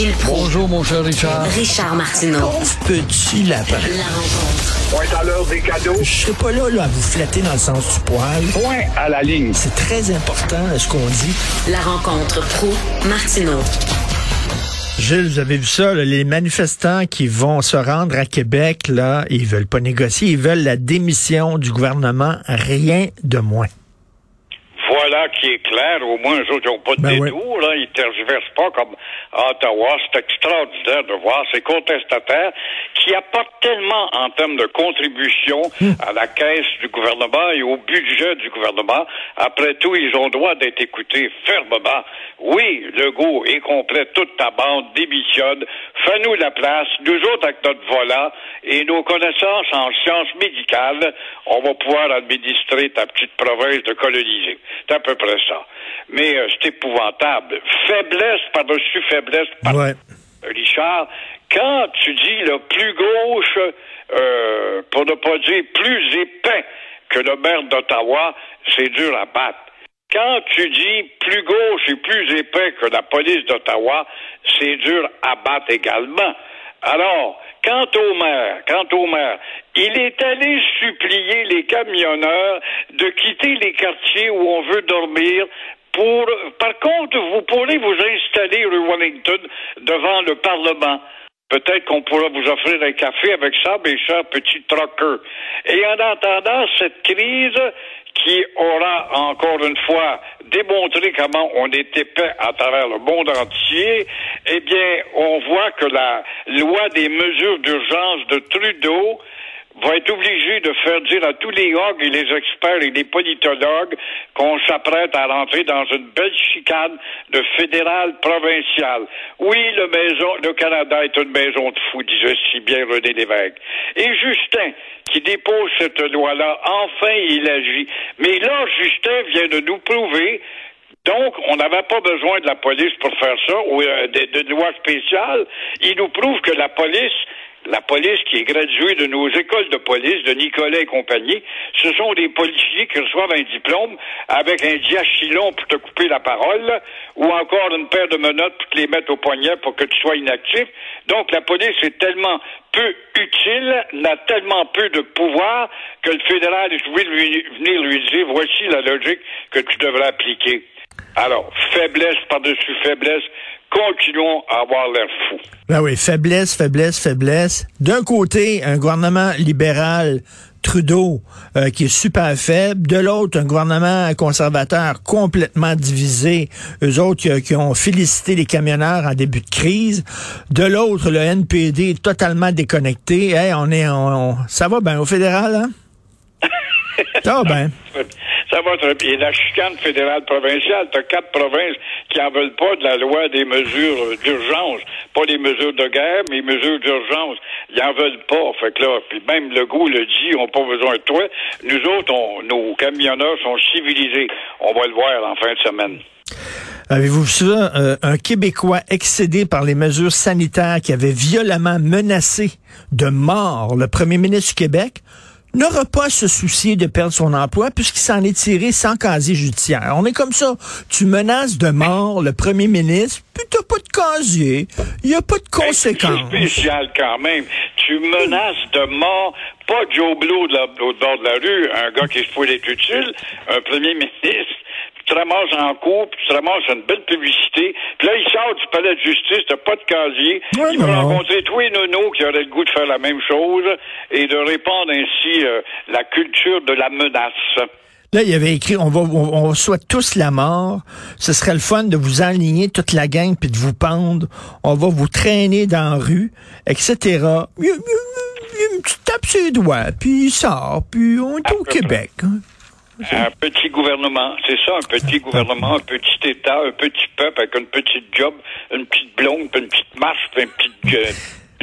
Gilles Proulx. Bonjour, mon cher Richard. Richard Martineau. Petit lapin. La rencontre. Point à l'heure des cadeaux. Je serai pas là, là à vous flatter dans le sens du poil. Point à la ligne. C'est très important ce qu'on dit. La rencontre pro martineau Gilles, vous avez vu ça, là, les manifestants qui vont se rendre à Québec, là, ils veulent pas négocier, ils veulent la démission du gouvernement, rien de moins. Voilà qui est clair. Au moins, eux autres, ils n'ont pas de Ben détour. Là. Ils ne tergiversent pas comme à Ottawa. C'est extraordinaire de voir ces contestataires qui apportent tellement en termes de contribution à la caisse du gouvernement et au budget du gouvernement. Après tout, ils ont droit d'être écoutés fermement. Oui, Legault est complet, toute ta bande démissionne. Fais-nous la place. Nous autres, avec notre volant et nos connaissances en sciences médicales, on va pouvoir administrer ta petite province de coloniser. À peu près ça. Mais euh, c'est épouvantable. Faiblesse par-dessus faiblesse. Par Ouais. Richard, quand tu dis le plus gauche, euh, pour ne pas dire plus épais que le maire d'Ottawa, c'est dur à battre. Quand tu dis plus gauche et plus épais que la police d'Ottawa, c'est dur à battre également. Alors, quant au maire, quant au maire, il est allé supplier les camionneurs de quitter les quartiers où on veut dormir pour, par contre, vous pourrez vous installer rue Wellington devant le Parlement. Peut-être qu'on pourra vous offrir un café avec ça, mes chers petits troqueurs. Et en attendant cette crise qui aura encore une fois démontré comment on est épais à travers le monde entier, eh bien, on voit que la loi des mesures d'urgence de Trudeau va être obligé de faire dire à tous les hogs et les experts et les politologues qu'on s'apprête à rentrer dans une belle chicane de fédéral provincial. Oui, le maison, le Canada est une maison de fous, disait si bien René Lévesque. Et Justin, qui dépose cette loi-là, enfin il agit. Mais là, Justin vient de nous prouver donc, on n'avait pas besoin de la police pour faire ça, ou euh, de loi spéciale. Il nous prouve que la police, la police qui est graduée de nos écoles de police, de Nicolas et compagnie, ce sont des policiers qui reçoivent un diplôme avec un diachylon pour te couper la parole, ou encore une paire de menottes pour te les mettre au poignet pour que tu sois inactif. Donc, la police est tellement peu utile, n'a tellement peu de pouvoir que le fédéral est obligé de venir lui dire voici la logique que tu devrais appliquer. Alors, faiblesse par-dessus faiblesse, continuons à avoir l'air fou. Ben oui, faiblesse, faiblesse, faiblesse. D'un côté, un gouvernement libéral, Trudeau, euh, qui est super faible. De l'autre, un gouvernement conservateur complètement divisé. Eux autres qui, qui ont félicité les camionneurs en début de crise. De l'autre, le NPD totalement déconnecté. Hey, on est, on, on- ça va bien au fédéral, hein? Ça va bien. Ça va très bien. La chicane fédérale provinciale, tu as quatre provinces qui en veulent pas de la loi des mesures d'urgence. Pas les mesures de guerre, mais les mesures d'urgence. Ils en veulent pas. Fait que là, puis même le goût le dit, on n'a pas besoin de toi. Nous autres, on- nos camionneurs sont civilisés. On va le voir en fin de semaine. Avez-vous vu? Euh, un Québécois excédé par les mesures sanitaires qui avait violemment menacé de mort le premier ministre du Québec? N'aura pas à se soucier de perdre son emploi puisqu'il s'en est tiré sans casier judiciaire. On est comme ça. Tu menaces de mort le premier ministre, puis t'as pas de casier. Il n'y a pas de C'est conséquences. spécial quand même. Tu menaces de mort, pas Joe Blow de la, au bord de la rue, un gars qui se pouvait être utile, un premier ministre. Tu te ramasses en cours, puis tu te ramasses une belle publicité. Puis là, il sort du palais de justice, t'as pas de casier. Ouais, il va rencontrer tous les nonos qui auraient le goût de faire la même chose et de répandre ainsi euh, la culture de la menace. Là, il avait écrit, on va, on, on souhaite tous la mort. Ce serait le fun de vous enligner toute la gang puis de vous pendre. On va vous traîner dans la rue, etc. Il, il- il- une petite tape sur les doigts, puis il sort, puis on est au. Québec. hein. Un petit gouvernement, c'est ça, un petit gouvernement, un petit État, un petit peuple avec une petite job, une petite blonde, puis une petite marche, puis un petit, euh,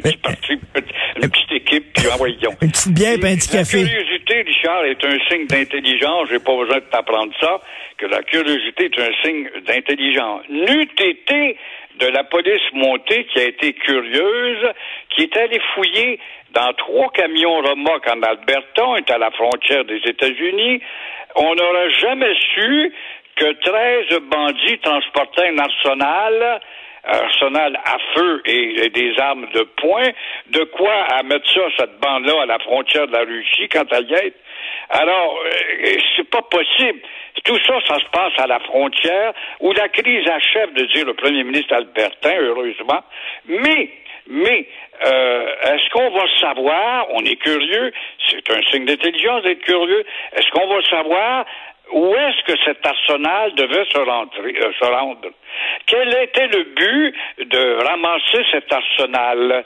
petit parti, petit- une petite équipe, puis envoyons. Une petite bière, puis un petit La café. curiosité, Richard, est un signe d'intelligence. J'ai pas besoin de t'apprendre ça, que la curiosité est un signe d'intelligence. N'eût été de la police montée qui a été curieuse, qui est allée fouiller dans trois camions remorques en Alberta, on est à la frontière des États-Unis. On n'aurait jamais su que 13 bandits transportaient un arsenal arsenal à feu et, des armes de poing, de quoi à mettre ça, cette bande-là, à la frontière de la Russie quand elle y est. Alors, euh, c'est pas possible. Tout ça, ça se passe à la frontière où la crise achève de dire le premier ministre Albertin, heureusement. Mais, mais, euh, est-ce qu'on va savoir, on est curieux, c'est un signe d'intelligence d'être curieux, est-ce qu'on va savoir où est-ce que cet arsenal devait se, rentrer, euh, se rendre? Quel était le but de ramasser cet arsenal?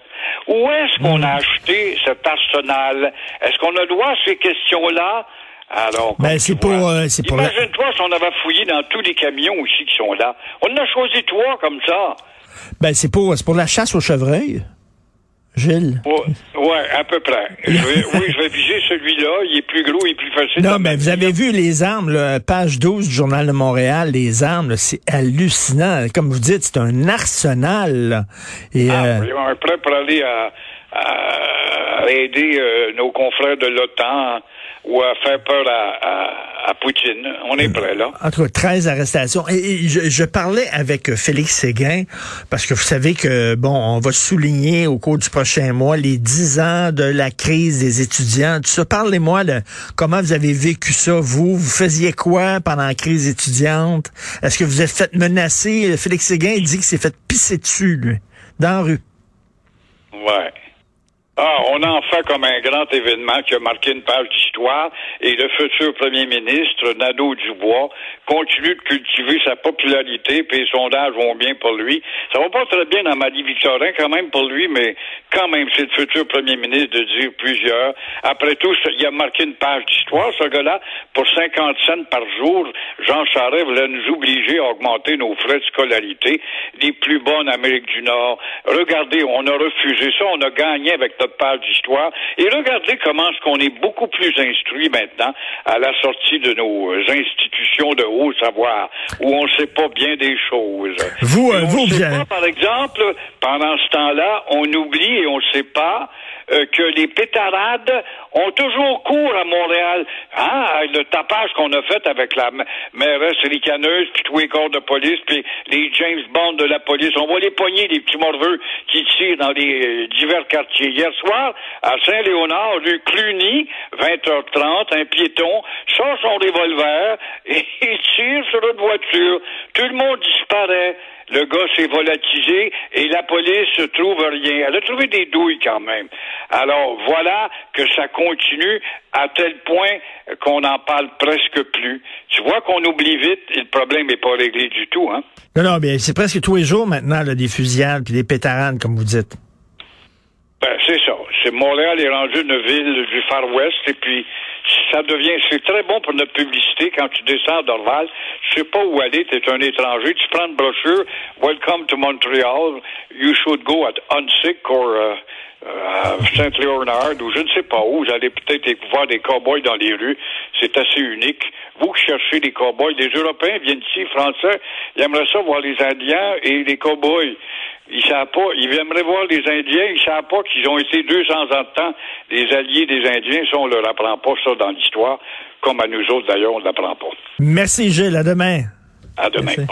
Où est-ce qu'on a acheté cet arsenal? Est-ce qu'on a droit à ces questions-là? Alors, Ben, c'est pour, euh, c'est pour la- Imagine-toi si on avait fouillé dans tous les camions aussi qui sont là. On en a choisi trois comme ça. Ben, c'est pour, c'est pour la chasse au chevreuil. Gilles? Ouais, ouais, à peu près. Je vais- oui, je vais viser celui-là. Il est plus gros, il est plus facile. Non, mais vous avez vu les armes, là, page 12 du Journal de Montréal, les armes, c'est hallucinant. Comme vous dites, c'est un arsenal. là. Et, Ah, euh, oui, on est prêt pour aller à, à aider euh, nos confrères de l'OTAN ou à faire peur à, à, à Poutine. On est prêt, là. En tout cas, 13 arrestations. Et, et je, je parlais avec euh, Félix Séguin, parce que vous savez que, bon, on va souligner au cours du prochain mois les 10 ans de la crise des étudiants. Tout ça, parlez-moi de comment vous avez vécu ça, vous. Vous faisiez quoi pendant la crise étudiante? Est-ce que vous êtes fait menacer? Félix Séguin il dit qu'il s'est fait pisser dessus, lui, dans la rue. Ouais. Ah, on en fait comme un grand événement qui a marqué une page d'histoire et le futur premier ministre, Nadeau-Dubois, continue de cultiver sa popularité puis les sondages vont bien pour lui. Ça va pas très bien dans Marie-Victorin quand même pour lui, mais quand même, c'est le futur premier ministre de dire plusieurs. Après tout, il a marqué une page d'histoire, ce gars-là. Pour 50 cents par jour, Jean Charest voulait nous obliger à augmenter nos frais de scolarité, les plus en Amérique du Nord. Regardez, on a refusé ça, on a gagné avec notre page d'histoire. Et regardez comment est-ce qu'on est beaucoup plus instruit maintenant à la sortie de nos euh, institutions de haut savoir, où on ne sait pas bien des choses. Vous, euh, on vous, sait vous pas, avez- par exemple, pendant ce temps-là, on oublie et on ne sait pas euh, que les pétarades ont toujours cours à Montréal. Hein? Le tapage qu'on a fait avec la mairesse ricaneuse, puis tous les corps de police, puis les James Bond de la police. On va les poigner, les petits morveux qui tirent dans les euh, divers quartiers. Hier soir, à Saint-Léonard, rue Cluny, 20h30, un piéton sort son revolver et il tire sur une voiture. Tout le monde disparaît. Le gars s'est volatilisé et la police ne trouve rien. Elle a trouvé des douilles quand même. Alors voilà que ça continue à tel point qu'on n'en parle presque plus. Tu vois qu'on oublie vite et le problème n'est pas réglé du tout. Hein? Non, non, bien, c'est presque tous les jours maintenant, là, des fusillades puis des pétarades, comme vous dites. Ben, c'est ça. C'est Montréal est rendu une ville du Far West et puis ça devient c'est très bon pour notre publicité quand tu descends Dorval, tu sais pas où aller, tu es un étranger, tu prends une brochure, Welcome to Montreal, you should go at Hunsick or uh, uh, Saint Leonard ou je ne sais pas où, vous allez peut-être voir des cowboys dans les rues, c'est assez unique. Vous qui cherchez des cowboys, les Européens viennent ici, Français, ils aimeraient ça voir les Indiens et les cowboys. Ils savent pas, ils aimeraient voir les Indiens, ils savent pas qu'ils ont été 200 ans de temps les alliés des Indiens, ça on leur apprend pas ça dans l'histoire, comme à nous autres d'ailleurs on l'apprend pas. Merci, Gilles. À demain. À demain. Merci.